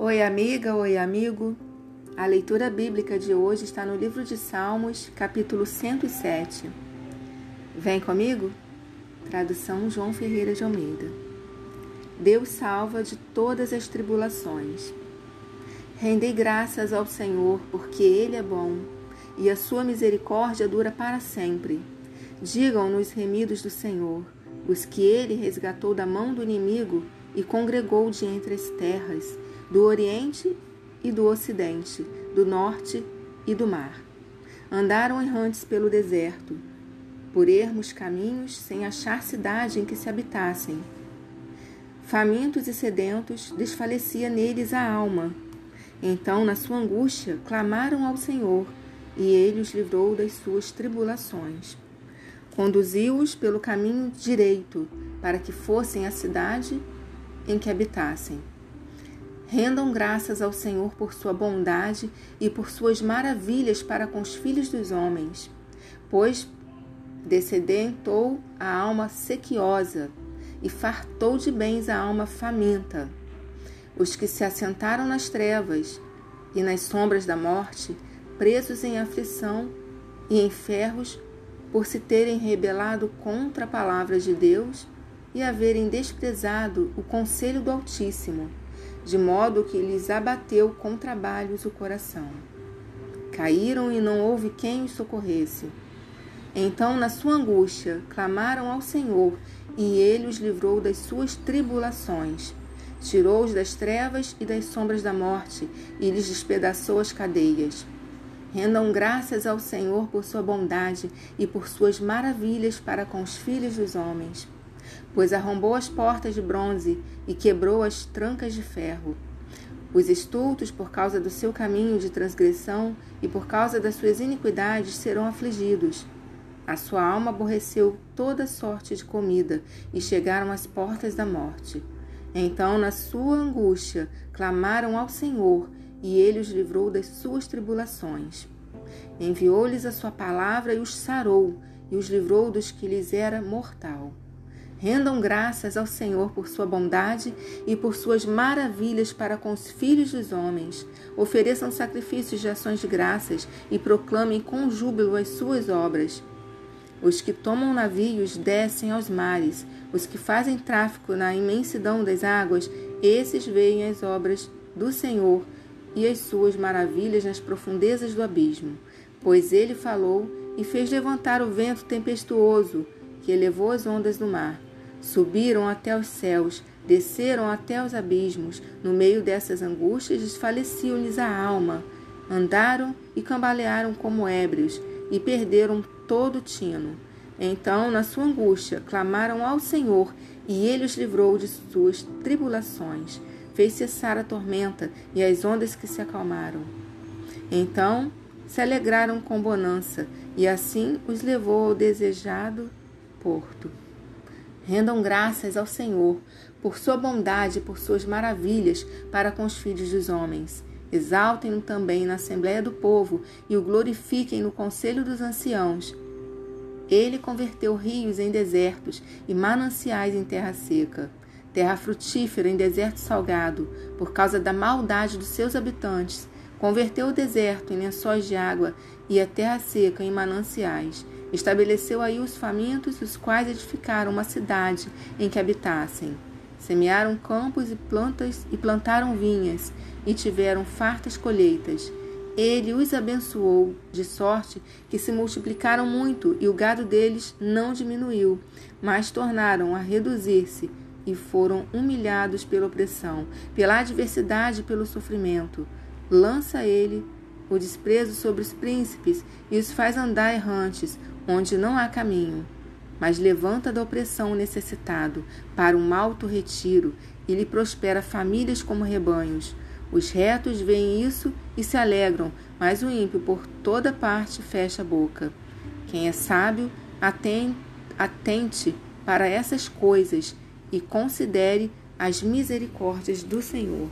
Oi, amiga, oi, amigo. A leitura bíblica de hoje está no livro de Salmos, capítulo 107. Vem comigo? Tradução João Ferreira de Almeida. Deus salva de todas as tribulações. Rendei graças ao Senhor, porque Ele é bom e a sua misericórdia dura para sempre. Digam-nos remidos do Senhor, os que Ele resgatou da mão do inimigo e congregou de entre as terras do Oriente e do Ocidente, do Norte e do mar. Andaram errantes pelo deserto, por ermos caminhos, sem achar cidade em que se habitassem. Famintos e sedentos, desfalecia neles a alma. Então, na sua angústia, clamaram ao Senhor, e ele os livrou das suas tribulações. Conduziu-os pelo caminho direito, para que fossem à cidade em que habitassem. Rendam graças ao Senhor por sua bondade e por suas maravilhas para com os filhos dos homens, pois descedentou a alma sequiosa e fartou de bens a alma faminta. Os que se assentaram nas trevas e nas sombras da morte, presos em aflição e em ferros, por se terem rebelado contra a palavra de Deus e haverem desprezado o conselho do Altíssimo de modo que lhes abateu com trabalhos o coração. Caíram e não houve quem os socorresse. Então, na sua angústia, clamaram ao Senhor, e ele os livrou das suas tribulações. Tirou-os das trevas e das sombras da morte, e lhes despedaçou as cadeias. Rendam graças ao Senhor por sua bondade e por suas maravilhas para com os filhos dos homens pois arrombou as portas de bronze e quebrou as trancas de ferro. Os estultos, por causa do seu caminho de transgressão e por causa das suas iniquidades, serão afligidos. A sua alma aborreceu toda sorte de comida e chegaram às portas da morte. Então, na sua angústia, clamaram ao Senhor e ele os livrou das suas tribulações. Enviou-lhes a sua palavra e os sarou e os livrou dos que lhes era mortal. Rendam graças ao Senhor por sua bondade e por suas maravilhas para com os filhos dos homens. Ofereçam sacrifícios de ações de graças e proclamem com júbilo as suas obras. Os que tomam navios descem aos mares, os que fazem tráfico na imensidão das águas, esses veem as obras do Senhor e as suas maravilhas nas profundezas do abismo. Pois ele falou e fez levantar o vento tempestuoso, que elevou as ondas do mar. Subiram até os céus, desceram até os abismos. No meio dessas angústias, desfaleciam-lhes a alma. Andaram e cambalearam como ébrios e perderam todo o tino. Então, na sua angústia, clamaram ao Senhor e ele os livrou de suas tribulações. Fez cessar a tormenta e as ondas que se acalmaram. Então se alegraram com bonança e assim os levou ao desejado porto. Rendam graças ao Senhor por sua bondade e por suas maravilhas para com os filhos dos homens. Exaltem-no também na Assembleia do Povo e o glorifiquem no Conselho dos Anciãos. Ele converteu rios em desertos e mananciais em terra seca, terra frutífera em deserto salgado, por causa da maldade dos seus habitantes. Converteu o deserto em lençóis de água e a terra seca em mananciais. Estabeleceu aí os famintos, os quais edificaram uma cidade em que habitassem. Semearam campos e plantas e plantaram vinhas, e tiveram fartas colheitas. Ele os abençoou, de sorte que se multiplicaram muito, e o gado deles não diminuiu, mas tornaram a reduzir-se, e foram humilhados pela opressão, pela adversidade e pelo sofrimento. Lança ele o desprezo sobre os príncipes e os faz andar errantes, onde não há caminho. Mas levanta da opressão o necessitado para um alto retiro e lhe prospera famílias como rebanhos. Os retos veem isso e se alegram, mas o ímpio por toda parte fecha a boca. Quem é sábio, atente para essas coisas e considere as misericórdias do Senhor.